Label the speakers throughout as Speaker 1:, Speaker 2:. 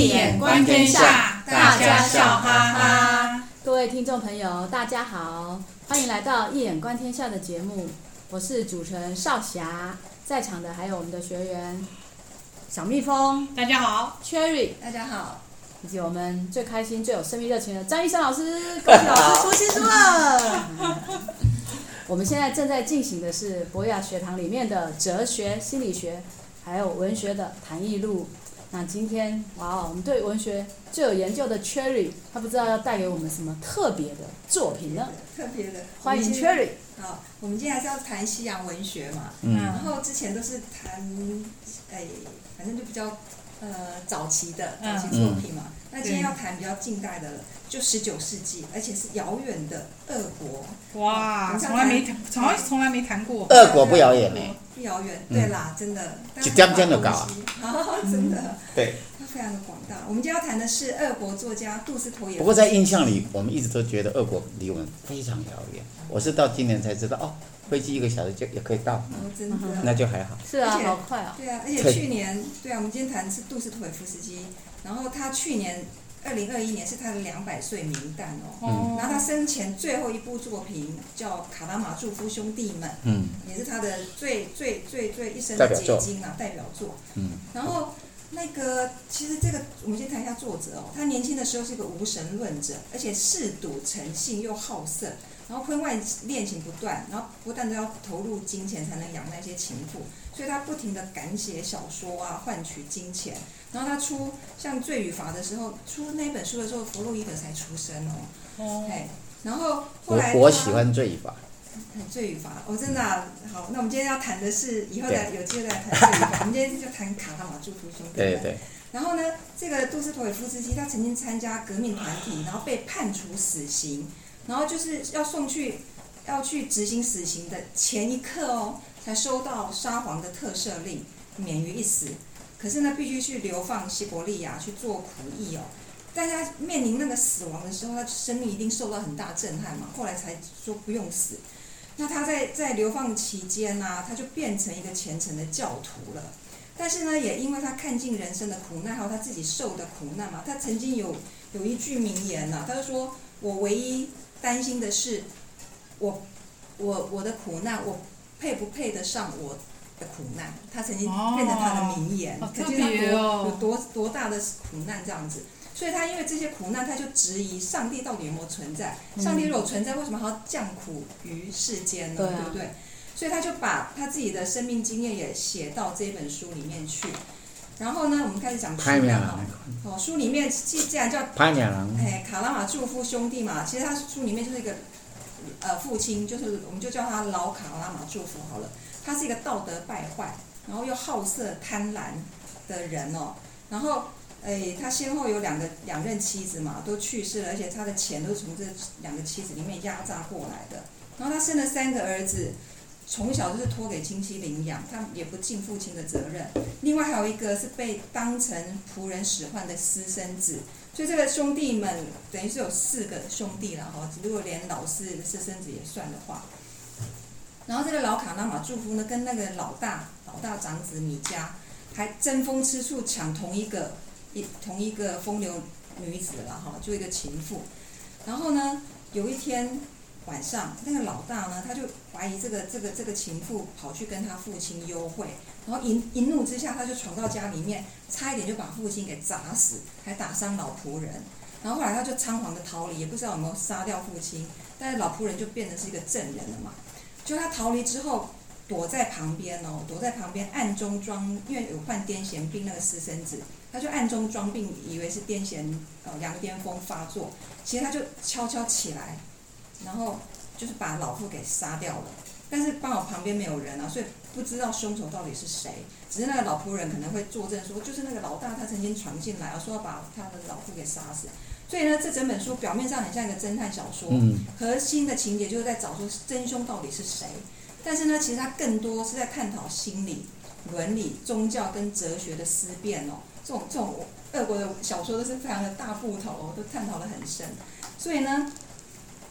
Speaker 1: 易眼观天下，大家笑哈哈。
Speaker 2: 各位听众朋友，大家好，欢迎来到《一眼观天下》的节目。我是主持人少霞，在场的还有我们的学员小蜜蜂，
Speaker 1: 大家好
Speaker 2: ；Cherry，
Speaker 3: 大家好；
Speaker 2: 以及我们最开心、最有生命热情的张医生老师，恭喜老师出新书了。我们现在正在进行的是博雅学堂里面的哲学、心理学，还有文学的谈艺录。那今天，哇哦，我们对文学最有研究的 Cherry，他不知道要带给我们什么特别的作品呢？
Speaker 3: 特别的，
Speaker 2: 欢迎 Cherry。
Speaker 3: 好，我们今天还是要谈西洋文学嘛。
Speaker 1: 嗯。
Speaker 3: 然后之前都是谈，哎，反正就比较呃早期的早期作品嘛。嗯。那今天要谈比较近代的了，就十九世纪，而且是遥远的俄国。
Speaker 1: 哇，从来没谈，从来从来没谈过。
Speaker 4: 俄国不遥远呢。
Speaker 3: 不遥远，对啦，真的。
Speaker 4: 就这样这样就搞啊。
Speaker 3: 真的。
Speaker 4: 对。
Speaker 3: 它非常的广大。我们今天要谈的是俄国作家杜斯妥也夫。
Speaker 4: 不过在印象里，我们一直都觉得俄国离我们非常遥远。我是到今年才知道，哦，飞机一个小时就也可以到。
Speaker 3: 哦，真的。
Speaker 4: 那就还好。
Speaker 2: 是啊，好快啊。
Speaker 3: 对啊，而且去年，对啊，我们今天谈的是杜斯妥也夫斯基。然后他去年二零二一年是他的两百岁名诞哦，嗯、然后他生前最后一部作品叫《卡拉马祝夫兄弟们》，嗯，也是他的最最最最一生的结晶啊，代表作。嗯，然后那个其实这个我们先谈一下作者哦，他年轻的时候是一个无神论者，而且嗜赌成性又好色，然后婚外恋情不断，然后不但都要投入金钱才能养那些情妇，所以他不停地赶写小说啊，换取金钱。然后他出像《罪与罚》的时候，出那本书的时候，弗洛伊德才出生哦。哦。哎，然后后来
Speaker 4: 我我喜欢《罪与罚》。
Speaker 3: 罪与罚，哦，真的、啊、好。那我们今天要谈的是，以后再有机会再谈《罪与罚》。我们今天就谈卡拉马祝夫兄弟。
Speaker 4: 对对对。
Speaker 3: 然后呢，这个杜斯妥也夫斯基他曾经参加革命团体，然后被判处死刑，然后就是要送去要去执行死刑的前一刻哦，才收到沙皇的特赦令，免于一死。可是呢，必须去流放西伯利亚去做苦役哦。大家面临那个死亡的时候，他生命一定受到很大震撼嘛。后来才说不用死。那他在在流放期间呢、他就变成一个虔诚的教徒了。但是呢，也因为他看尽人生的苦难，还有他自己受的苦难嘛，他曾经有有一句名言呐、他就说：“我唯一担心的是，我我我的苦难，我配不配得上我？”的苦难，他曾经变成他的名言，可见他多有多多大的苦难这样子。所以他因为这些苦难，他就质疑上帝到底有没有存在？上帝如果存在，为什么还要降苦于世间呢？对不对？所以他就把他自己的生命经验也写到这本书里面去。然后呢，我们开始讲书了哦，书里面既既然叫哎卡拉马祝夫兄弟嘛，其实他书里面就是一个呃父亲，就是我们就叫他老卡拉马祝福好了。他是一个道德败坏，然后又好色贪婪的人哦。然后，诶，他先后有两个两任妻子嘛，都去世了，而且他的钱都是从这两个妻子里面压榨过来的。然后他生了三个儿子，从小就是托给亲戚领养，他也不尽父亲的责任。另外还有一个是被当成仆人使唤的私生子，所以这个兄弟们等于是有四个兄弟了哈。如果连老四的私生子也算的话。然后这个老卡拉马祝福呢，跟那个老大老大长子米迦还争风吃醋，抢同一个一同一个风流女子了哈，就一个情妇。然后呢，有一天晚上，那个老大呢，他就怀疑这个这个这个情妇跑去跟他父亲幽会，然后一一怒之下，他就闯到家里面，差一点就把父亲给砸死，还打伤老仆人。然后后来他就仓皇的逃离，也不知道有没有杀掉父亲，但是老仆人就变成是一个证人了嘛。就他逃离之后，躲在旁边哦，躲在旁边暗中装，因为有患癫痫病那个私生子，他就暗中装病，以为是癫痫呃羊癫疯发作，其实他就悄悄起来，然后就是把老妇给杀掉了。但是刚好旁边没有人啊，所以不知道凶手到底是谁，只是那个老仆人可能会作证说，就是那个老大他曾经闯进来啊，说要把他的老婆给杀死。所以呢，这整本书表面上很像一个侦探小说，嗯、核心的情节就是在找出真凶到底是谁。但是呢，其实它更多是在探讨心理、伦理、宗教跟哲学的思辨哦。这种这种俄国的小说都是非常的大部头哦，都探讨得很深。所以呢，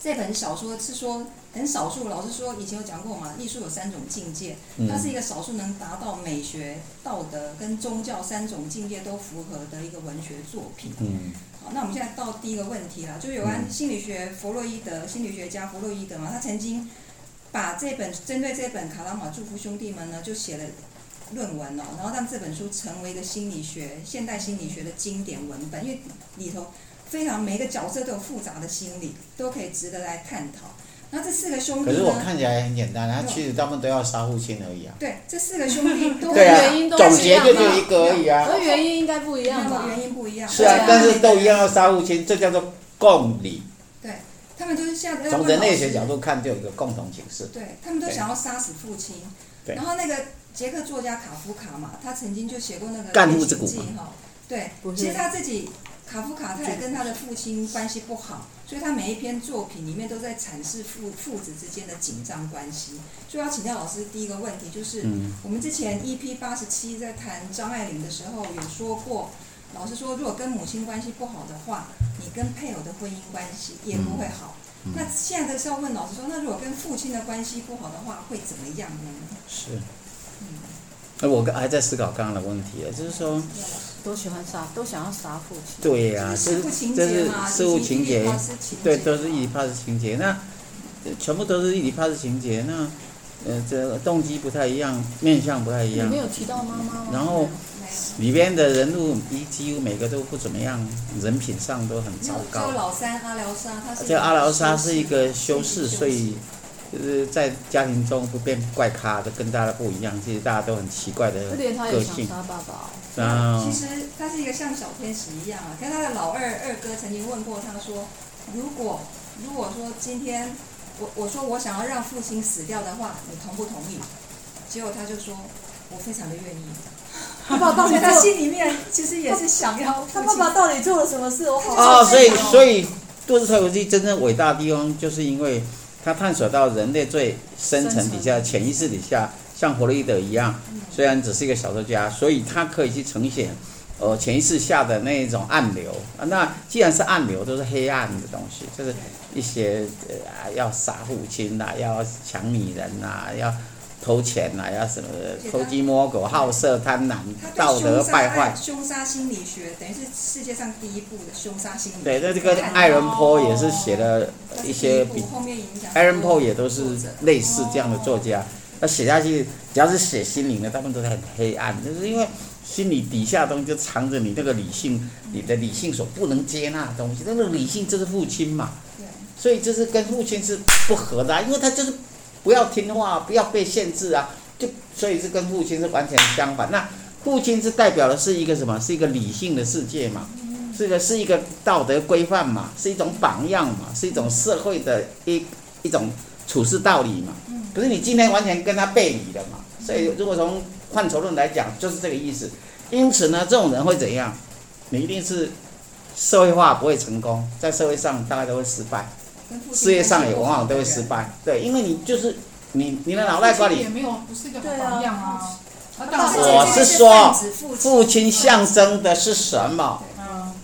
Speaker 3: 这本小说是说很少数，老师说以前有讲过嘛，艺术有三种境界，它是一个少数能达到美学、道德跟宗教三种境界都符合的一个文学作品。
Speaker 4: 嗯，
Speaker 3: 好，那我们现在到第一个问题了，就有关心理学，弗洛伊德心理学家弗洛伊德嘛，他曾经把这本针对这本《卡拉马祝福兄弟们》呢，就写了论文哦，然后让这本书成为一个心理学现代心理学的经典文本，因为里头。非常每个角色都有复杂的心理，都可以值得来探讨。那这四个兄弟呢？
Speaker 4: 可是我看起来很简单，他其实他们都要杀父亲而已啊。
Speaker 3: 对，这四个兄弟都
Speaker 4: 对啊，
Speaker 2: 原因都不一样
Speaker 4: 总结就只有一个而已啊。
Speaker 2: 而原因应该不一样吧？
Speaker 3: 原因不一样。
Speaker 4: 是啊，但是都一样要杀父亲，这叫做共理。
Speaker 3: 对，他们就是像
Speaker 4: 从人类学角度看，就有一个共同形式。
Speaker 3: 对，他们都想要杀死父亲。
Speaker 4: 对。
Speaker 3: 然后那个捷克作家卡夫卡嘛，他曾经就写过那个《
Speaker 4: 干父之谷》
Speaker 3: 哈。对，其实他自己。卡夫卡他也跟他的父亲关系不好，所以他每一篇作品里面都在阐释父父子之间的紧张关系。所以要请教老师第一个问题就是，我们之前 EP 八十七在谈张爱玲的时候有说过，老师说如果跟母亲关系不好的话，你跟配偶的婚姻关系也不会好。那现在的是要问老师说，那如果跟父亲的关系不好的话，会怎么样呢？
Speaker 4: 是。嗯那我还在思考刚刚的问题，就是说。
Speaker 2: 都喜欢杀，都想要杀父亲。
Speaker 4: 对呀、啊，这是这是事物情节，对，都是伊底帕斯情节。那全部都是伊底帕斯情节。那呃，这动机不太一样，面相不太一样。
Speaker 2: 你没有提到妈妈。
Speaker 4: 然后里边的人物一几乎每个都不怎么样，人品上都很糟糕。
Speaker 3: 这个老三阿廖沙，他是
Speaker 4: 这阿廖沙是一个修士，所以。就是在家庭中不变怪咖的，跟大家不一样。其实大家都很奇怪的个性。
Speaker 2: 连他爸爸。
Speaker 4: 然后。
Speaker 3: 其实他是一个像小天使一样啊。跟他的老二二哥曾经问过他说：“如果如果说今天我我说我想要让父亲死掉的话，你同不同意？”结果他就说：“我非常的愿意。”他爸爸他心里面其实也是想要。
Speaker 2: 他爸爸到底做了什么事？我好。
Speaker 4: 哦，所以所以杜斯托耶夫斯真正伟大的地方，就是因为。他探索到人类最深层底下、潜意识底下，像弗洛伊德一样，虽然只是一个小说家，所以他可以去呈现，呃，潜意识下的那一种暗流啊。那既然是暗流，都是黑暗的东西，就是一些呃，要杀父亲呐，要抢女人呐，要。偷钱呐、啊，要什么？偷鸡摸狗、好色贪婪、道德败坏。
Speaker 3: 凶杀心理学等于是世界上第一部的凶杀心理学。
Speaker 4: 对，那这个爱伦坡也是写了一些比，艾伦坡也都是类似这样的作家。他写下去，只要是写心灵的，他们都是很黑暗，就是因为心里底下的东西就藏着你那个理性，你的理性所不能接纳的东西。那个理性就是父亲嘛，所以就是跟父亲是不合的、啊，因为他就是。不要听话，不要被限制啊！就所以是跟父亲是完全相反。那父亲是代表的是一个什么？是一个理性的世界嘛？这个是一个道德规范嘛？是一种榜样嘛？是一种社会的一一种处事道理嘛？可是你今天完全跟他背离了嘛？所以如果从范畴论来讲，就是这个意思。因此呢，这种人会怎样？你一定是社会化不会成功，在社会上大概都会失败。事业上也往往都会失败，对，因为你就是你你的脑袋瓜里也没有不是一个榜样啊。我是说，父亲象征的是什么？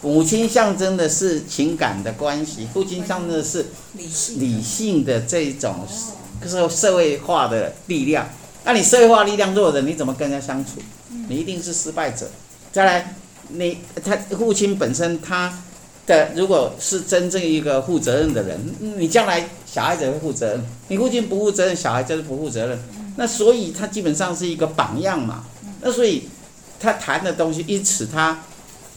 Speaker 4: 母亲象征的是情感的关系，父亲象征的是理性的这种就是社会化的力量。那你社会化力量弱的，你怎么跟人家相处？你一定是失败者。再来，你他父亲本身他。的，如果是真正一个负责任的人，你将来小孩子会负责任。你父亲不负责任，小孩就是不负责任。那所以他基本上是一个榜样嘛。那所以他谈的东西，因此他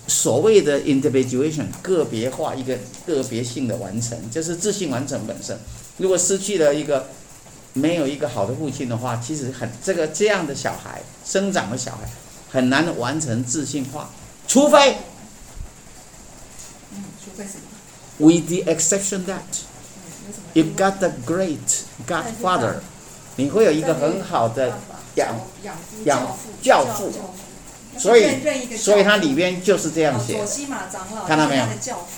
Speaker 4: 所谓的 individuation 个别化一个个别性的完成，就是自信完成本身。如果失去了一个没有一个好的父亲的话，其实很这个这样的小孩生长的小孩很难完成自信化，除非。嗯，除非什么 With the exception that you got the great godfather，你会有一个很好的养养教父，所以所以它里边就是这样写。看到没有？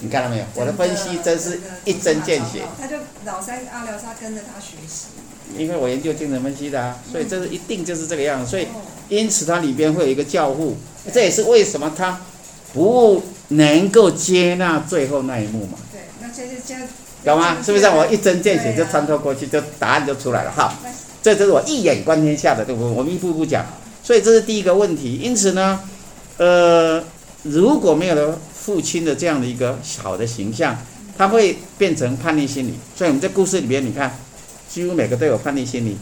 Speaker 4: 你看到没有？我的分析真是一针见血。
Speaker 3: 他就老三阿廖沙跟着他学习。
Speaker 4: 因为我研究精神分析的啊，所以这是一定就是这个样子。所以因此它里边会有一个教父，这也是为什么他不能够接纳最后那一幕嘛。
Speaker 3: 对，那现在现在
Speaker 4: 懂吗？是不是？我一针见血就穿透过去，就答案就出来了。哈，这就是我一眼观天下的，对不对？我们一步步讲。所以这是第一个问题。因此呢，呃，如果没有了父亲的这样的一个好的形象，他会变成叛逆心理。所以我们在故事里边，你看，几乎每个都有叛逆心理。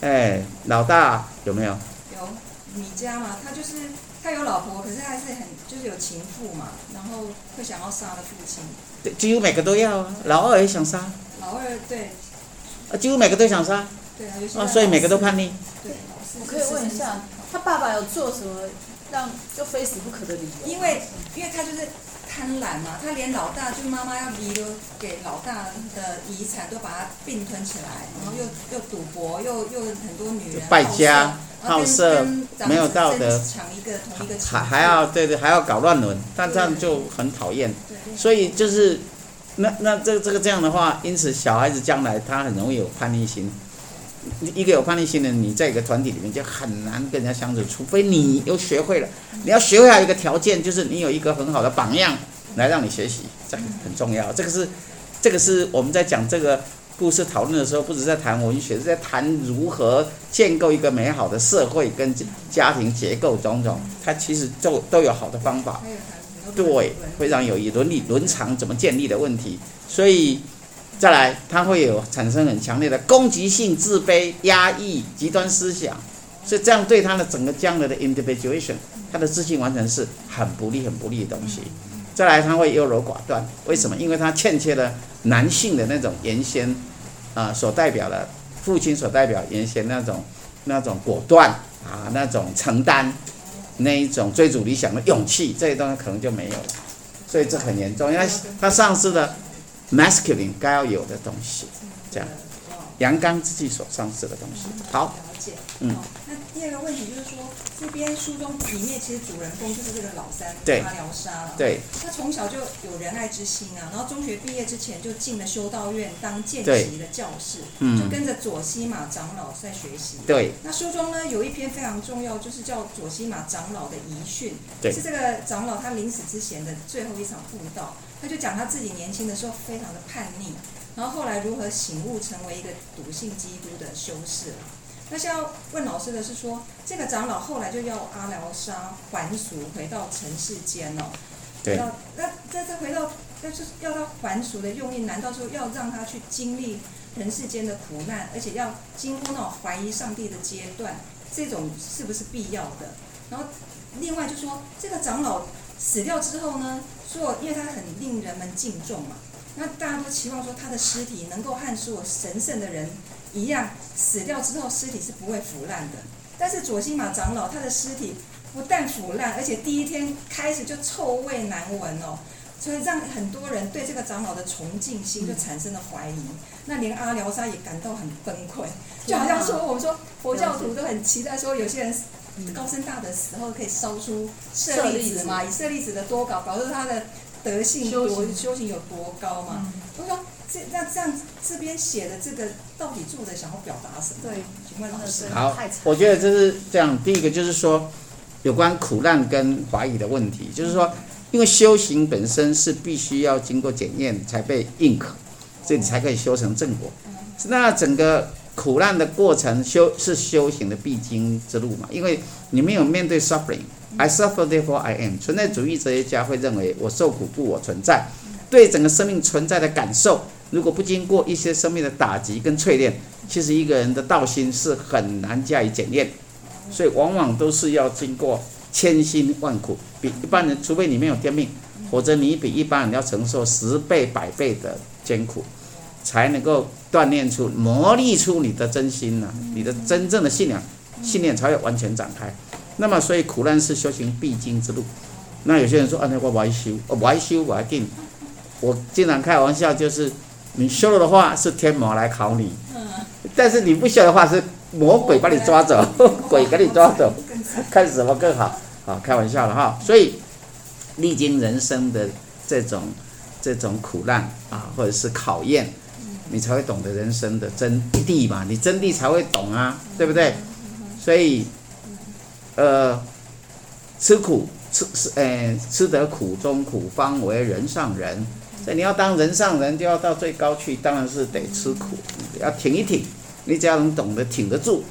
Speaker 4: 对。哎，老大有没有？
Speaker 3: 有。米家嘛，他就是他有老婆，可是他还是很就是有情妇嘛，然后会想要杀了父亲。
Speaker 4: 对，几乎每个都要啊。老二也想杀。
Speaker 3: 老二对。
Speaker 4: 啊，几乎每个都想杀。
Speaker 3: 对啊，
Speaker 4: 啊，所以每个都叛逆。
Speaker 3: 对。
Speaker 2: 我可以问一下，他爸爸有做什么让就非死不可的理由？
Speaker 3: 因为，因为他就是贪婪嘛，他连老大就妈妈要遗留给老大的遗产都把它并吞起来，然后又又赌博，又又很多女人，
Speaker 4: 败家、好色，没有道德，
Speaker 3: 抢一个同一个，
Speaker 4: 还还要对对，还要搞乱伦，但这样就很讨厌。所以就是，那那这这个这样的话，因此小孩子将来他很容易有叛逆心。一个有叛逆心的人，你在一个团体里面就很难跟人家相处，除非你又学会了。你要学会还有一个条件，就是你有一个很好的榜样来让你学习，这很重要。这个是，这个是我们在讲这个故事讨论的时候，不止在谈文学，是在谈如何建构一个美好的社会跟家庭结构种种。它其实都都有好的方法，对，非常有意义，伦理伦常怎么建立的问题，所以。再来，他会有产生很强烈的攻击性、自卑、压抑、极端思想，所以这样对他的整个将来的 individuation，他的自信完全是很不利、很不利的东西。再来，他会优柔寡断，为什么？因为他欠缺了男性的那种原先啊、所代表的父亲所代表原先那种那种果断啊那种承担那一种追逐理想的勇气，这一段可能就没有了，所以这很严重，因为他丧失了。Masculine 该要有的东西，这样，阳刚之气所丧失的东西。好，
Speaker 3: 了解。嗯。那第二个问题就是说，这边书中里面其实主人公就是这个老三阿廖沙了。
Speaker 4: 对。
Speaker 3: 他从小就有仁爱之心啊，然后中学毕业之前就进了修道院当见习的教士，就跟着左西马长老在学习。
Speaker 4: 对。
Speaker 3: 那书中呢有一篇非常重要，就是叫左西马长老的遗训，是这个长老他临死之前的最后一场布道。他就讲他自己年轻的时候非常的叛逆，然后后来如何醒悟成为一个笃信基督的修士。那现在要问老师的是说，这个长老后来就要阿廖沙还俗回到尘世间哦。
Speaker 4: 对。
Speaker 3: 那再再回到，但是要他还俗的用意，难道说要让他去经历人世间的苦难，而且要经过那种怀疑上帝的阶段，这种是不是必要的？然后另外就说这个长老。死掉之后呢，说因为他很令人们敬重嘛，那大家都期望说他的尸体能够和所有神圣的人一样，死掉之后尸体是不会腐烂的。但是左西马长老他的尸体不但腐烂，而且第一天开始就臭味难闻哦，所以让很多人对这个长老的崇敬心就产生了怀疑。那连阿廖沙也感到很崩溃，就好像说我们说佛教徒都很期待说有些人。高僧大德死后可以烧出舍利子嘛？以舍利子的多高，表示他的德性多修行有多高嘛？我说这那这样这边写的这个到底作者想要表达什么？对，请问老师。
Speaker 4: 好，我觉得这是这样。第一个就是说，有关苦难跟怀疑的问题，就是说，因为修行本身是必须要经过检验才被认可，所以你才可以修成正果。那整个。苦难的过程修是修行的必经之路嘛？因为你没有面对 suffering，I suffer therefore I am。存在主义哲学家会认为我受苦故我存在。对整个生命存在的感受，如果不经过一些生命的打击跟淬炼，其实一个人的道心是很难加以检验。所以往往都是要经过千辛万苦，比一般人，除非你没有天命，否则你比一般人要承受十倍百倍的艰苦。才能够锻炼出、磨砺出你的真心呐、啊，你的真正的信仰，信念才会完全展开。那么，所以苦难是修行必经之路。那有些人说：“啊，那我不爱修，我不爱修，我还定。”我经常开玩笑，就是你修了的话，是天魔来考你；但是你不修的话，是魔鬼把你抓走，鬼给你抓走，看什么更好？好，开玩笑了哈。所以，历经人生的这种这种苦难啊，或者是考验。你才会懂得人生的真谛嘛，你真谛才会懂啊，对不对？所以，呃，吃苦吃是，呃，吃得苦中苦，方为人上人。所以你要当人上人，就要到最高去，当然是得吃苦，要挺一挺。你只要能懂得挺得住，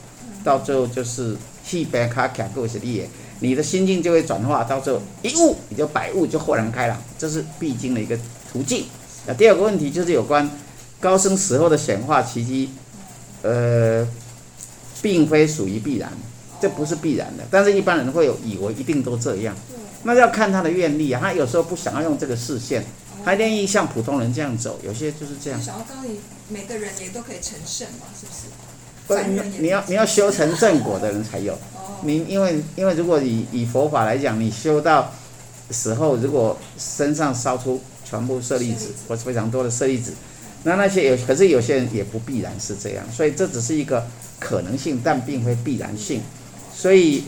Speaker 4: 到最后就是气白卡卡够是力，你的心境就会转化，到最后一悟你就百悟，就豁然开朗，这是必经的一个途径。那第二个问题就是有关高僧死后的显化奇迹，呃，并非属于必然。这不是必然的，但是一般人会有以为一定都这样，那要看他的愿力啊。他有时候不想要用这个视线，他愿意像普通人这样走，有些就是这样。
Speaker 3: 想要告诉你，每个人也都可以成圣嘛，是不是？
Speaker 4: 不，你你要你要修成正果的人才有。你因为因为如果以以佛法来讲，你修到时候，如果身上烧出全部舍利子或是非常多的舍利子，那那些有可是有些人也不必然是这样，所以这只是一个可能性，但并非必然性。所以，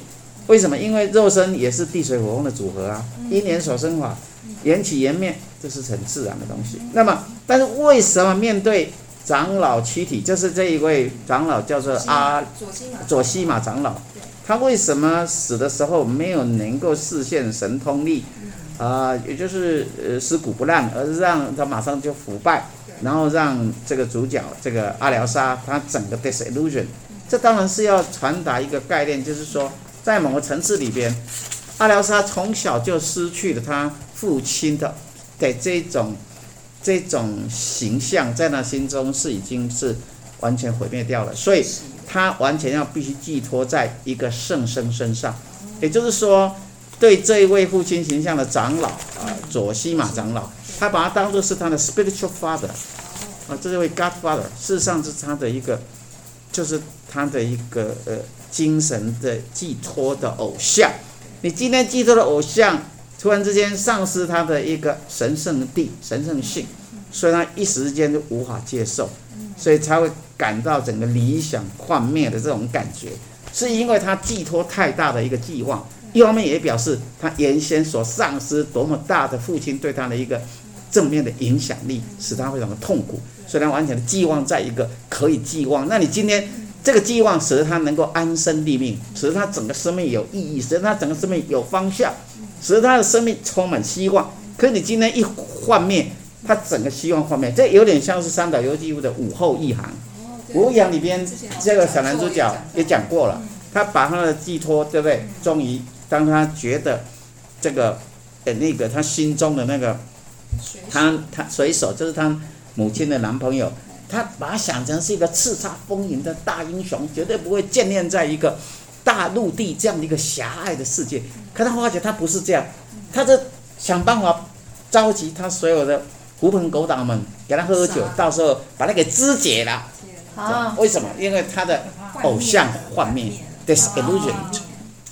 Speaker 4: 为什么？因为肉身也是地水火风的组合啊，因缘所生法，缘起缘灭，这是很自然的东西。那么，但是为什么面对长老躯体，就是这一位长老叫做阿左西马长老，他为什么死的时候没有能够示现神通力啊、呃？也就是呃尸骨不烂，而是让他马上就腐败，然后让这个主角这个阿廖沙他整个 disillusion。这当然是要传达一个概念，就是说，在某个层次里边，阿廖沙从小就失去了他父亲的的这种这种形象，在他心中是已经是完全毁灭掉了，所以他完全要必须寄托在一个圣僧身上，也就是说，对这一位父亲形象的长老啊，左西玛长老，他把他当作是他的 spiritual father，啊，这位 Godfather，事实上是他的一个，就是。他的一个呃精神的寄托的偶像，你今天寄托的偶像突然之间丧失他的一个神圣地神圣性，所以他一时间就无法接受，所以才会感到整个理想幻灭的这种感觉，是因为他寄托太大的一个寄望，一方面也表示他原先所丧失多么大的父亲对他的一个正面的影响力，使他非常的痛苦，所以他完全的寄望在一个可以寄望，那你今天。这个寄望使得他能够安身立命，使得他整个生命有意义，使得他整个生命有方向，使得他的生命充满希望。可是你今天一幻灭，他整个希望幻灭，这有点像是三岛由纪夫的《午后一行》。《午后一行》里边这个小男主角也讲过了，他把他的寄托，对不对？终于当他觉得这个呃那个他心中的那个他他水手，就是他母亲的男朋友。他把他想成是一个叱咤风云的大英雄，绝对不会建立在一个大陆地这样的一个狭隘的世界。可他发觉他不是这样，他就想办法召集他所有的狐朋狗党们给他喝酒，到时候把他给肢解了。啊？为什么？因为他的偶像幻灭，disillusion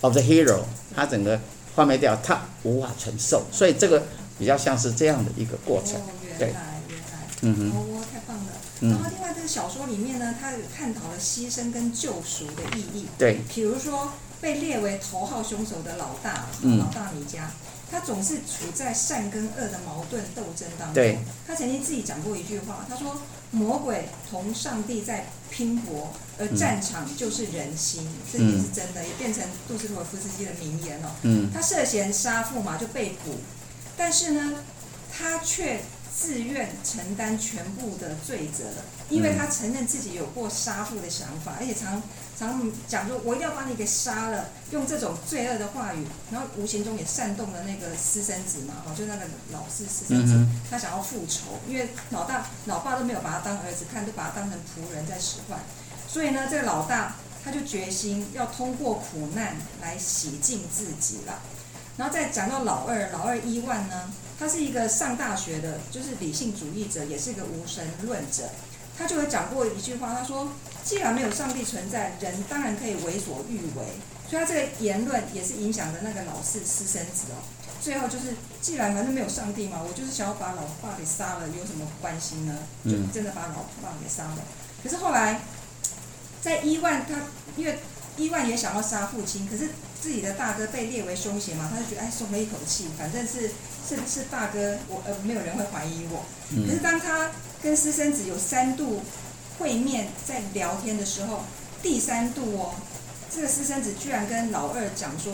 Speaker 4: of the hero，他整个幻灭掉，他无法承受，所以这个比较像是这样的一个过程。对，嗯哼。
Speaker 3: 然后，另外这个小说里面呢，它有探讨了牺牲跟救赎的意义。
Speaker 4: 对。
Speaker 3: 比如说，被列为头号凶手的老大，
Speaker 4: 嗯、
Speaker 3: 老大米迦，他总是处在善跟恶的矛盾斗争当中。
Speaker 4: 对。
Speaker 3: 他曾经自己讲过一句话，他说：“魔鬼同上帝在拼搏，而战场就是人心。嗯”这也是真的，也变成杜斯妥夫斯基的名言哦。
Speaker 4: 嗯。
Speaker 3: 他涉嫌杀父嘛，就被捕，但是呢，他却。自愿承担全部的罪责，因为他承认自己有过杀父的想法，而且常常讲说我一定要把你给杀了，用这种罪恶的话语，然后无形中也煽动了那个私生子嘛，哦，就那个老四私生子，他想要复仇，因为老大老爸都没有把他当儿子看，都把他当成仆人在使唤，所以呢，这个老大他就决心要通过苦难来洗净自己了。然后再讲到老二，老二伊万呢，他是一个上大学的，就是理性主义者，也是一个无神论者。他就有讲过一句话，他说：“既然没有上帝存在，人当然可以为所欲为。”所以他这个言论也是影响了那个老四私生子哦。最后就是，既然反正没有上帝嘛，我就是想要把老爸给杀了，有什么关系呢？就真的把老爸给杀了。可是后来，在伊万他因为。伊万也想要杀父亲，可是自己的大哥被列为凶嫌嘛，他就觉得哎，松了一口气，反正是是是大哥，我呃没有人会怀疑我。可是当他跟私生子有三度会面在聊天的时候，第三度哦，这个私生子居然跟老二讲说，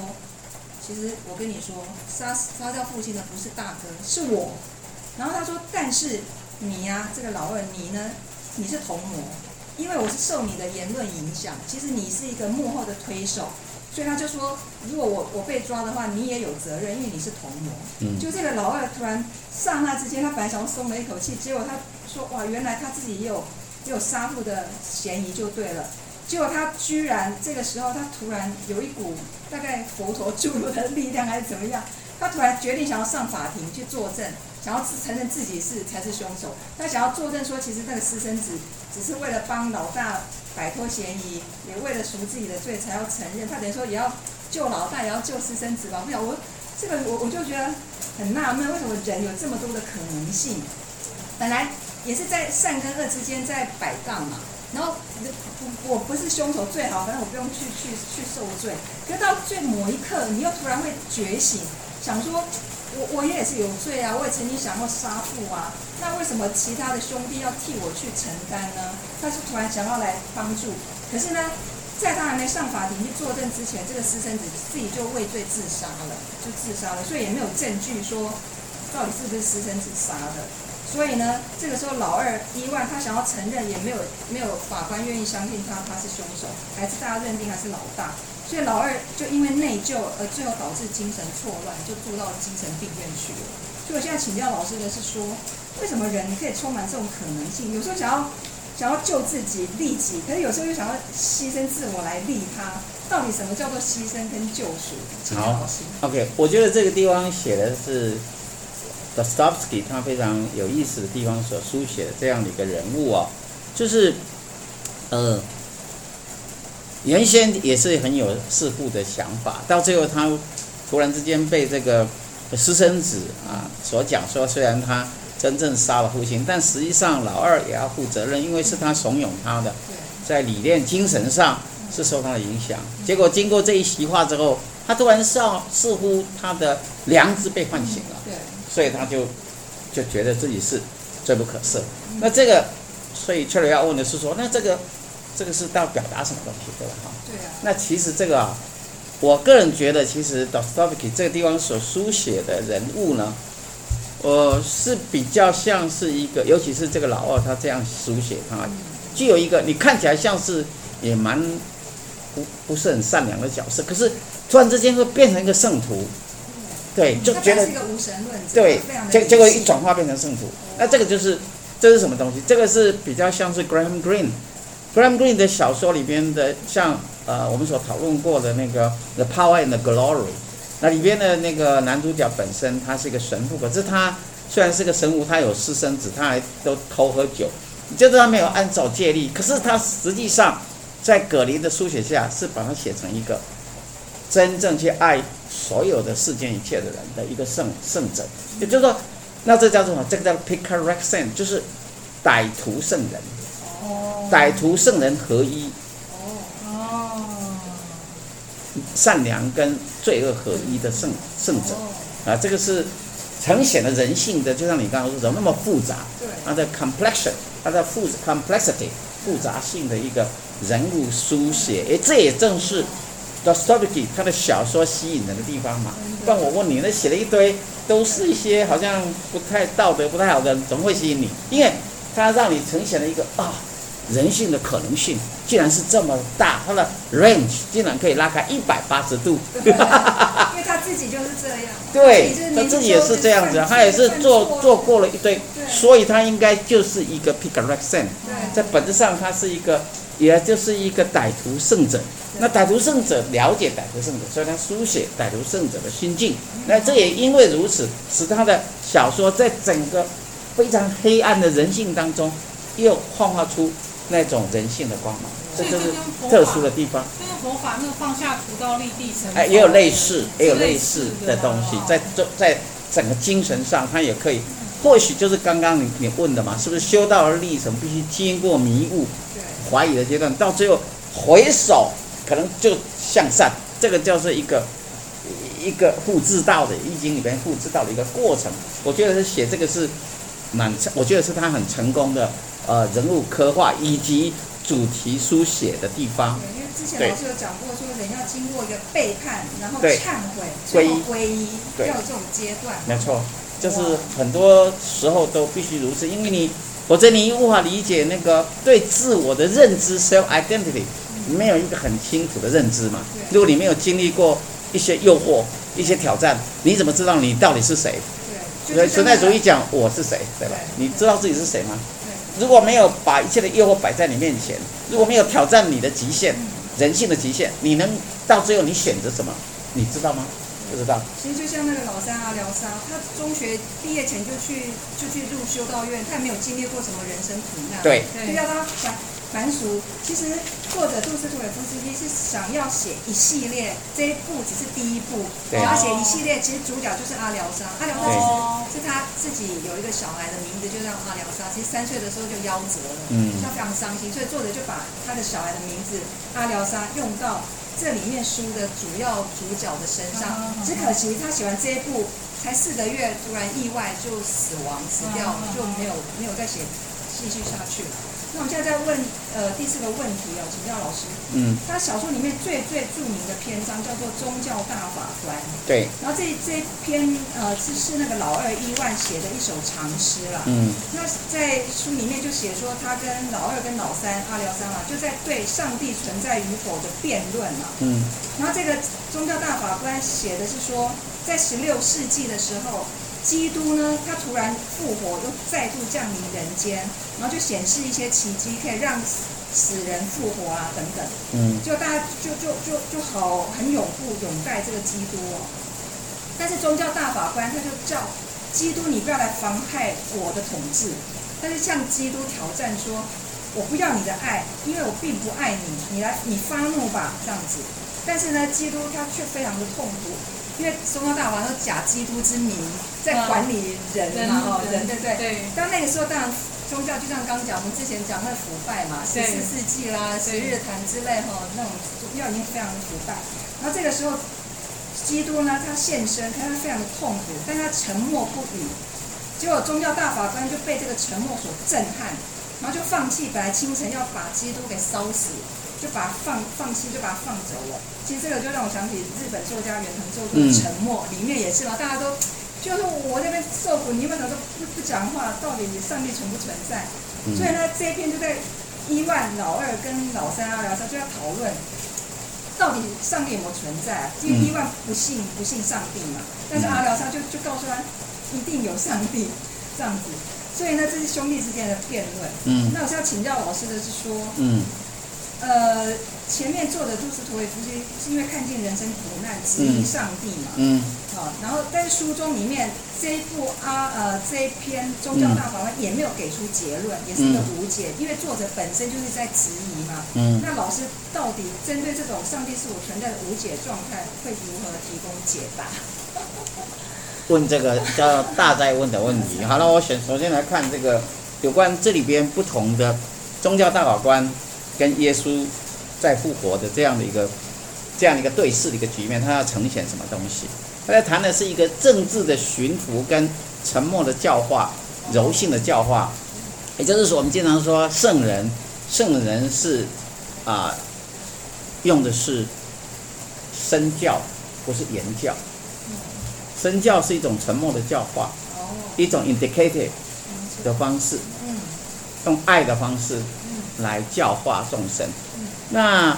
Speaker 3: 其实我跟你说，杀杀掉父亲的不是大哥，是我。然后他说，但是你呀、啊，这个老二，你呢，你是同谋，因为我是受你的言论影响，其实你是一个幕后的推手。所以他就说，如果我我被抓的话，你也有责任，因为你是同谋。嗯。就这个老二突然刹那之间，他本来想要松了一口气，结果他说：“哇，原来他自己也有也有杀父的嫌疑，就对了。”结果他居然这个时候，他突然有一股大概佛陀注入的力量，还是怎么样？他突然决定想要上法庭去作证，想要承认自己是才是凶手。他想要作证说，其实那个私生子只是为了帮老大。摆脱嫌疑，也为了赎自己的罪才要承认。他等于说也要救老大，也要救私生子吧？没有，我这个我我就觉得很纳闷，为什么人有这么多的可能性？本来也是在善跟恶之间在摆荡嘛。然后我我不是凶手最好，反正我不用去去去受罪。可是到最某一刻，你又突然会觉醒，想说。我我也是有罪啊，我也曾经想过杀父啊，那为什么其他的兄弟要替我去承担呢？他是突然想要来帮助，可是呢，在他还没上法庭去作证之前，这个私生子自己就畏罪自杀了，就自杀了，所以也没有证据说到底是不是私生子杀的。所以呢，这个时候老二意外，他想要承认，也没有没有法官愿意相信他他是凶手，还是大家认定他是老大。所以老二就因为内疚而最后导致精神错乱，就住到精神病院去了。所以我现在请教老师的是说，为什么人可以充满这种可能性？有时候想要想要救自己利己，可是有时候又想要牺牲自我来利他。到底什么叫做牺牲跟救赎？请教老师。
Speaker 4: OK，我觉得这个地方写的是 Dostoevsky 他非常有意思的地方所书写的这样的一个人物啊、哦，就是呃。原先也是很有弑父的想法，到最后他突然之间被这个私生子啊所讲说，虽然他真正杀了父亲，但实际上老二也要负责任，因为是他怂恿他的，在理念精神上是受他的影响。结果经过这一席话之后，他突然上似乎他的良知被唤醒了，所以他就就觉得自己是罪不可赦。那这个，所以确实要问的是说，那这个。这个是到表达什么东西，对吧？哈。对啊。那其实这个啊，我个人觉得，其实 Dostoevsky 这个地方所书写的人物呢，我是比较像是一个，尤其是这个老二，他这样书写他，具有一个你看起来像是也蛮不不是很善良的角色，可是突然之间会变成一个圣徒，对，就觉得对，结结果一转化变成圣徒，那这个就是这是什么东西？这个是比较像是 Graham Greene。Graham Greene 的小说里边的，像呃我们所讨论过的那个《The Power and the Glory》，那里边的那个男主角本身他是一个神父，可是他虽然是个神父，他有私生子，他还都偷喝酒，你就是他没有按照戒律，可是他实际上在葛林的书写下是把他写成一个真正去爱所有的世间一切的人的一个圣圣者，也就是说，那这叫做什么？这个叫 Picaresque Saint，就是歹徒圣人。歹徒圣人合一，哦，善良跟罪恶合一的圣圣者，啊，这个是呈现了人性的，就像你刚刚说的那么复杂，它的 complexion，它的复 complexity 复杂性的一个人物书写，诶，这也正是 Dostoevsky 他的小说吸引人的地方嘛。不然我问你，那写了一堆都是一些好像不太道德、不太好的，怎么会吸引你？因为它让你呈现了一个啊。人性的可能性竟然是这么大，他的 range 竟然可以拉开一百八十度。
Speaker 3: 因为他自己就是这样。
Speaker 4: 对，他自己也是这样子，他也是做做过了一堆，所以他应该就是一个 Picaresque Saint，在本质上他是一个，也就是一个歹徒圣者。那歹徒圣者了解歹徒圣者，所以他书写歹徒圣者的心境。那这也因为如此，使他的小说在整个非常黑暗的人性当中，又幻化出。那种人性的光芒，这就是特殊的地方。
Speaker 1: 这个佛法，那个放下屠刀立地成。
Speaker 4: 哎，也有类似，也有类似的东西，在这在整个精神上，它也可以，或许就是刚刚你你问的嘛，是不是修道的历程必须经过迷雾、怀疑的阶段，到最后回首，可能就向善，这个就是一个一个复制道的易经里边复制道的一个过程。我觉得是写这个是蛮，我觉得是他很成功的。呃，人物刻画以及主题书写的地方。
Speaker 3: 对，因为之前老师有讲过，说人要经过一个背叛，然后忏悔，最后皈依，要有这种阶段。
Speaker 4: 没错。就是很多时候都必须如此，因为你否则你无法理解那个对自我的认知 （self identity），没有一个很清楚的认知嘛。如果你没有经历过一些诱惑、一些挑战，你怎么知道你到底是谁？所以存在主义讲我是谁，对吧？你知道自己是谁吗？如果没有把一切的诱惑摆在你面前，如果没有挑战你的极限、人性的极限，你能到最后你选择什么？你知道吗？不知道。
Speaker 3: 其实就像那个老三啊廖沙，他中学毕业前就去就去入修道院，他也没有经历过什么人生苦难，
Speaker 4: 对，
Speaker 3: 对要他凡俗，其实作者杜斯妥也夫斯基是想要写一系列，这一部只是第一部，想要写一系列。其实主角就是阿廖沙，阿廖沙其实是他自己有一个小孩的名字，就叫阿廖沙。其实三岁的时候就夭折了，嗯，他非常伤心，所以作者就把他的小孩的名字阿廖沙用到这里面书的主要主角的身上。只可惜他写完这一部才四个月，突然意外就死亡死掉，就没有没有再写继续下去了。那我们现在在问，呃，第四个问题哦，请教老师。嗯。他小说里面最最著名的篇章叫做《宗教大法官》。
Speaker 4: 对。
Speaker 3: 然后这这篇呃是是那个老二伊万写的一首长诗啦。嗯。那在书里面就写说，他跟老二跟老三阿廖沙嘛，就在对上帝存在与否的辩论嘛。嗯。然后这个宗教大法官写的是说，在十六世纪的时候。基督呢，他突然复活，又再度降临人间，然后就显示一些奇迹，可以让死人复活啊，等等。嗯，就大家就就就就好很拥护拥戴这个基督哦。但是宗教大法官他就叫基督，你不要来妨害我的统治。但是向基督挑战说，我不要你的爱，因为我并不爱你，你来你发怒吧，这样子。但是呢，基督他却非常的痛苦。因为宗教大法官假基督之名在管理人嘛，哈，人对不对？对。当那个时候，当然宗教就像刚刚讲，我们之前讲那腐败嘛，十四世纪啦、十日谈之类哈，那种宗教已经非常的腐败。然后这个时候，基督呢，他现身，看他非常的痛苦，但他沉默不语。结果宗教大法官就被这个沉默所震撼，然后就放弃，本来清晨要把基督给烧死。就把他放放弃，就把他放走了。其实这个就让我想起日本作家远藤周作的《沉默》，里面也是嘛，大家都就是我那边受苦，你为什么都不不讲话？到底上帝存不存在？所以呢，这一篇就在伊万老二跟老三阿廖沙就要讨论，到底上帝有没有存在？因为伊万不信不信上帝嘛，但是阿廖沙就就告诉他一定有上帝这样子。所以呢，这是兄弟之间的辩论。嗯，那我是要请教老师的是说，嗯。呃，前面做的都是土匪夫斯基是因为看见人生苦难，质疑上帝嘛。嗯。好、嗯，然后但是书中里面这一部啊呃这一篇宗教大法官也没有给出结论，嗯、也是一个无解，因为作者本身就是在质疑嘛。嗯。那老师到底针对这种上帝是否存在的无解状态，会如何提供解答？
Speaker 4: 问这个叫大在问的问题。好了，我选首先来看这个有关这里边不同的宗教大法官。跟耶稣在复活的这样的一个这样的一个对视的一个局面，他要呈现什么东西？他在谈的是一个政治的驯服跟沉默的教化、柔性的教化。也就是说，我们经常说圣人，圣人是啊，用的是身教，不是言教。身教是一种沉默的教化，一种 indicative 的方式，用爱的方式。来教化众生，那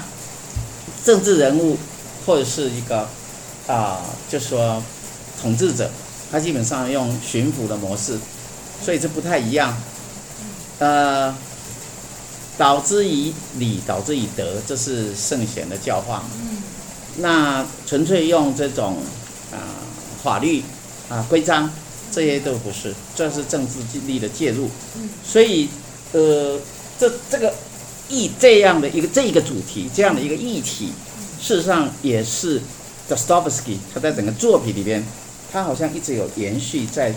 Speaker 4: 政治人物或者是一个啊、呃，就说统治者，他基本上用巡抚的模式，所以这不太一样。呃，导之以礼，导之以德，这是圣贤的教化。那纯粹用这种啊、呃、法律啊规章，这些都不是，这是政治力的介入。所以呃。这这个议这样的一个这一个主题，这样的一个议题，事实上也是 Dostoevsky 他在整个作品里边，他好像一直有延续在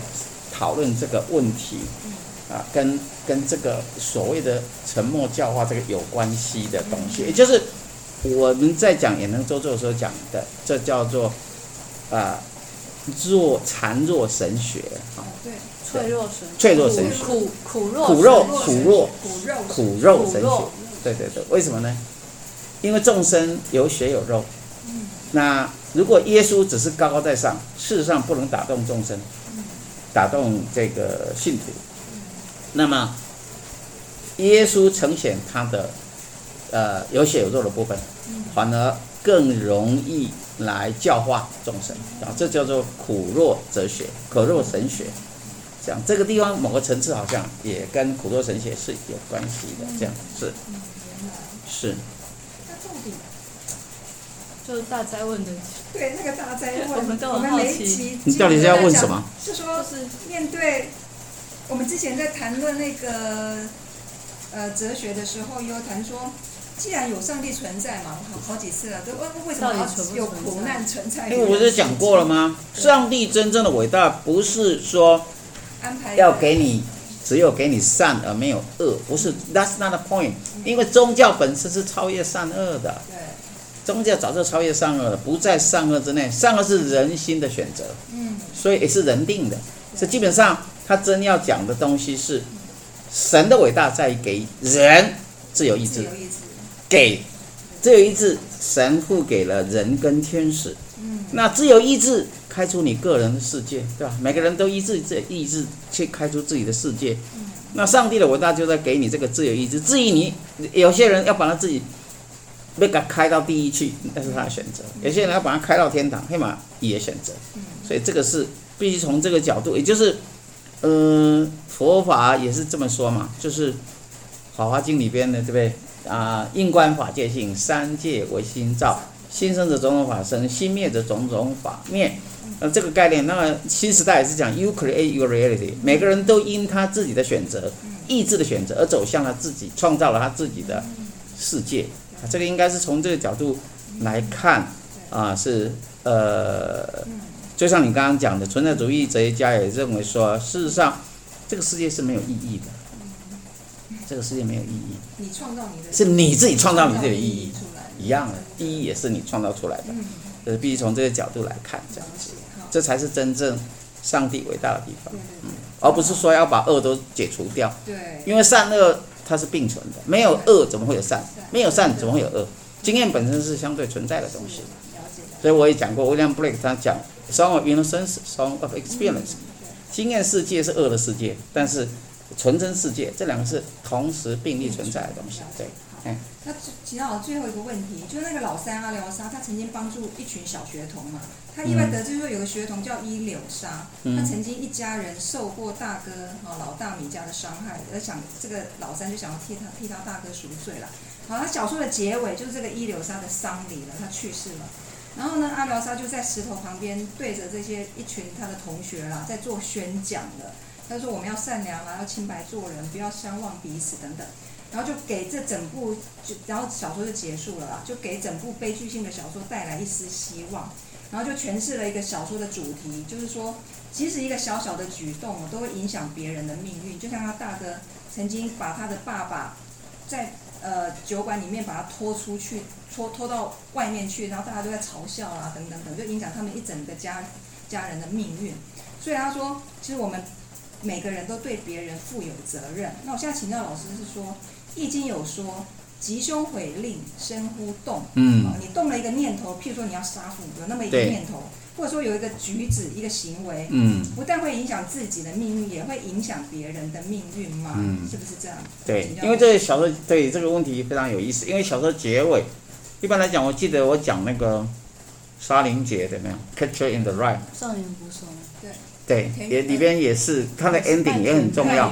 Speaker 4: 讨论这个问题，啊，跟跟这个所谓的沉默教化这个有关系的东西，也就是我们在讲也能周作的时候讲的，这叫做啊弱残弱神学啊。对。
Speaker 2: 脆弱神，
Speaker 4: 脆弱神学，
Speaker 2: 苦苦弱，
Speaker 4: 苦肉苦弱，苦肉神学，对对对，为什么呢？因为众生有血有肉，那如果耶稣只是高高在上，事实上不能打动众生，打动这个信徒。那么，耶稣呈现他的呃有血有肉的部分，反而更容易来教化众生啊，这叫做苦弱哲学、苦弱神学。这样这个地方某个层次好像也跟苦多神学是有关系的，这样是是。
Speaker 2: 就是大灾问的，
Speaker 3: 对那个大灾问，
Speaker 2: 我们都很好奇。
Speaker 4: 你到底是要问什么？
Speaker 3: 是说，是面对我们之前在谈论那个呃哲学的时候，有谈说，既然有上帝存在嘛，好好几次了，都问为什么要有苦难存在？
Speaker 4: 因为我不是讲过了吗？上帝真正的伟大不是说安排要给你只有给你善而没有恶，不是，That's not the point。因为宗教本身是超越善恶的。宗教早就超越善恶了，不在善恶之内。善恶是人心的选择，嗯，所以也是人定的。所以基本上，他真要讲的东西是，神的伟大在于给人自由意志，给自由意志，神赋给了人跟天使。嗯，那自由意志开出你个人的世界，对吧？每个人都依自己的意志去开出自己的世界。那上帝的伟大就在给你这个自由意志。至于你，有些人要把他自己。被他开到地狱去，那是他的选择。有些人要把他开到天堂，黑马也选择。所以这个是必须从这个角度，也就是，嗯、呃，佛法也是这么说嘛，就是《法华经》里边的，对不对？啊，印观法界性，三界为心造，心生则种种法生，心灭则种种法灭。那这个概念，那么新时代是讲 You create your reality，每个人都因他自己的选择、意志的选择而走向他自己，创造了他自己的世界。这个应该是从这个角度来看，啊，是呃，就像你刚刚讲的，存在主义哲学家也认为说，事实上，这个世界是没有意义的，这个世界没有意义。
Speaker 3: 你创造你的，
Speaker 4: 是你自己创造你自己的意义，一样的，意义也是你创造出来的，就是必须从这个角度来看，这样子，这才是真正上帝伟大的地方，嗯，而不是说要把恶都解除掉，对，因为善恶。它是并存的，没有恶怎么会有善？没有善怎么会有恶？经验本身是相对存在的东西，所以我也讲过，William Blake 他讲 Song of Innocence, Song of Experience，经验世界是恶的世界，但是纯真世界这两个是同时并立存在的东西，对。
Speaker 3: 嗯，那其他最后一个问题，就是那个老三阿廖沙，他曾经帮助一群小学童嘛。他意外得知说有个学童叫伊柳沙，他曾经一家人受过大哥哈老大米家的伤害，而想这个老三就想要替他替他大哥赎罪了。好，他小说的结尾就是这个伊柳沙的丧礼了，他去世了。然后呢，阿廖沙就在石头旁边对着这些一群他的同学啦，在做宣讲的。他说我们要善良啊，要清白做人，不要相忘彼此等等。然后就给这整部就，然后小说就结束了啦，就给整部悲剧性的小说带来一丝希望。然后就诠释了一个小说的主题，就是说，即使一个小小的举动都会影响别人的命运。就像他大哥曾经把他的爸爸在呃酒馆里面把他拖出去，拖拖到外面去，然后大家都在嘲笑啊，等等等，就影响他们一整个家家人的命运。所以他说，其实我们每个人都对别人负有责任。那我现在请教老师是说。易经有说，吉凶悔令生乎动。嗯，你动了一个念头，譬如说你要杀父，有那么一个念头，或者说有一个举止、一个行为，嗯，不但会影响自己的命运，也会影响别人的命运嘛？嗯，是不是这样？
Speaker 4: 对，因为这个小说对这个问题非常有意思。因为小说结尾，一般来讲，我记得我讲那个杀灵节的没有？Catcher in the Rye。
Speaker 2: 少年捕手。对。
Speaker 4: 对，也里边也是它的 ending 也很重要，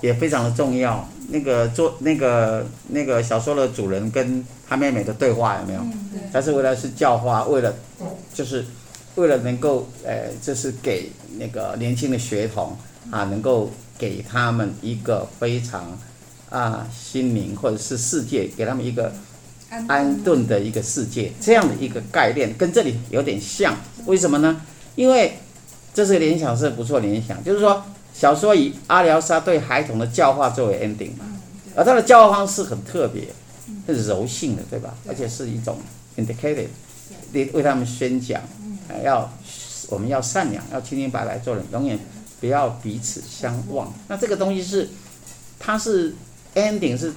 Speaker 4: 也非常的重要。那个做那个那个小说的主人跟他妹妹的对话有没有？他是为了是教化，为了就是为了能够呃，就是给那个年轻的学童啊，能够给他们一个非常啊心灵或者是世界，给他们一个安顿的一个世界，这样的一个概念跟这里有点像。为什么呢？因为这是联想是不错联想，就是说小说以阿廖沙对孩童的教化作为 ending 嘛，而他的教化方式很特别，是柔性的，对吧？而且是一种 indicated，为为他们宣讲，要我们要善良，要清清白白做人，永远不要彼此相忘。那这个东西是，它是 ending 是，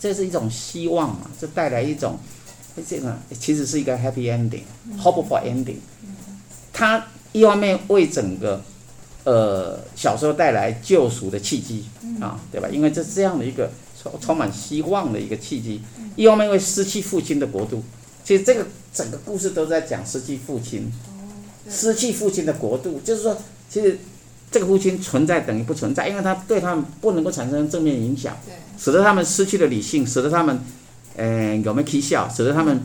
Speaker 4: 这是一种希望嘛，这带来一种，这个其实是一个 happy ending，hopeful ending，它。一方面为整个呃小时候带来救赎的契机啊，对吧？因为这是这样的一个充充满希望的一个契机。一方面因为失去父亲的国度，其实这个整个故事都在讲失去父亲，失去父亲的国度，就是说，其实这个父亲存在等于不存在，因为他对他们不能够产生正面影响，使得他们失去了理性，使得他们，呃，有没有起笑，使得他们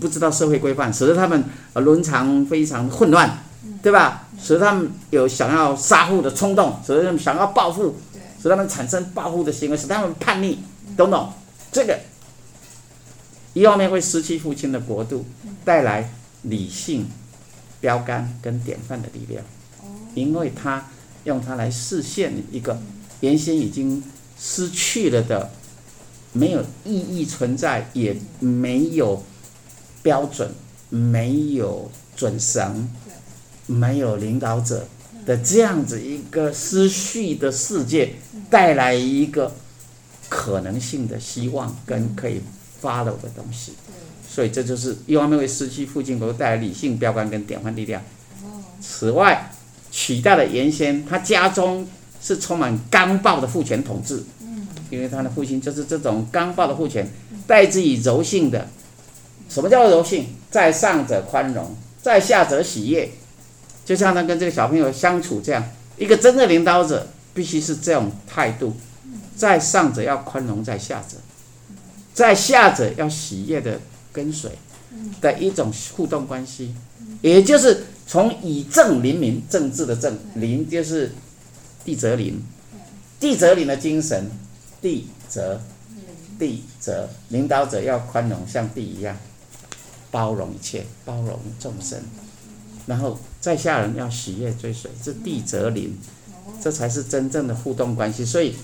Speaker 4: 不知道社会规范，使得他们呃伦常非常混乱，对吧？使得他们有想要杀父的冲动，使得他们想要报复，使得他们产生报复的行为，使他们叛逆，懂不懂？这个。一方面会失去父亲的国度，带来理性、标杆跟典范的力量，因为他用它来实现一个原先已经失去了的、没有意义存在，也没有标准、没有准绳、没有领导者的这样子一个失序的世界，带来一个可能性的希望跟可以。发了的东西，所以这就是一方面为失去父亲国带来理性标杆跟典范力量。此外，取代了原先他家中是充满刚暴的父权统治，因为他的父亲就是这种刚暴的父权，代之以柔性的。什么叫柔性？在上者宽容，在下者喜悦。就像他跟这个小朋友相处这样，一个真正领导者必须是这种态度，在上者要宽容，在下者。在下者要喜悦的跟随的一种互动关系，也就是从以正临民，政治的正，临就是地则临，地则临的精神，地则地则领导者要宽容，像地一样包容一切，包容众生，然后在下人要喜悦追随，这地则灵，这才是真正的互动关系，所以。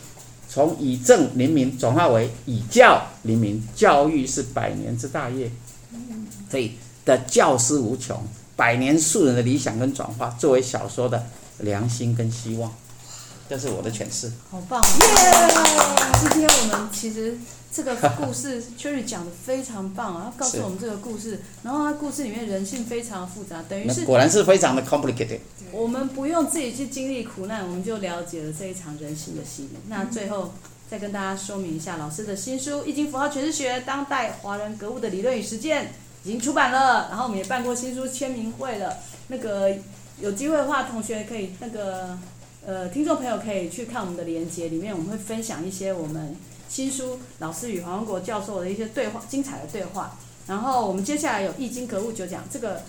Speaker 4: 从以正临民转化为以教临民，教育是百年之大业，所以的教师无穷，百年树人的理想跟转化，作为小说的良心跟希望，这是我的诠释。
Speaker 2: 好棒耶！今天我们其实。这个故事 Cherry 讲的非常棒啊，他告诉我们这个故事，然后他故事里面人性非常复杂，等于是
Speaker 4: 果然是非常的 complicated。
Speaker 2: 我们不用自己去经历苦难，我们就了解了这一场人性的洗礼。那最后再跟大家说明一下，老师的新书《易经符号诠释学：当代华人格物的理论与实践》已经出版了，然后我们也办过新书签名会了。那个有机会的话，同学可以那个呃听众朋友可以去看我们的连接，里面我们会分享一些我们。新书老师与黄文国教授的一些对话，精彩的对话。然后我们接下来有易经格物九讲，这个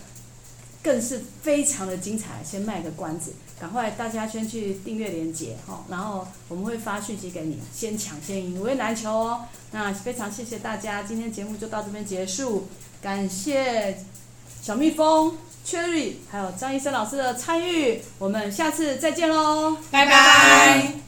Speaker 2: 更是非常的精彩。先卖个关子，赶快大家先去订阅连接哈。然后我们会发讯息给你，先抢先赢，无人难求哦。那非常谢谢大家，今天节目就到这边结束。感谢小蜜蜂、Cherry 还有张医生老师的参与，我们下次再见喽，
Speaker 1: 拜拜。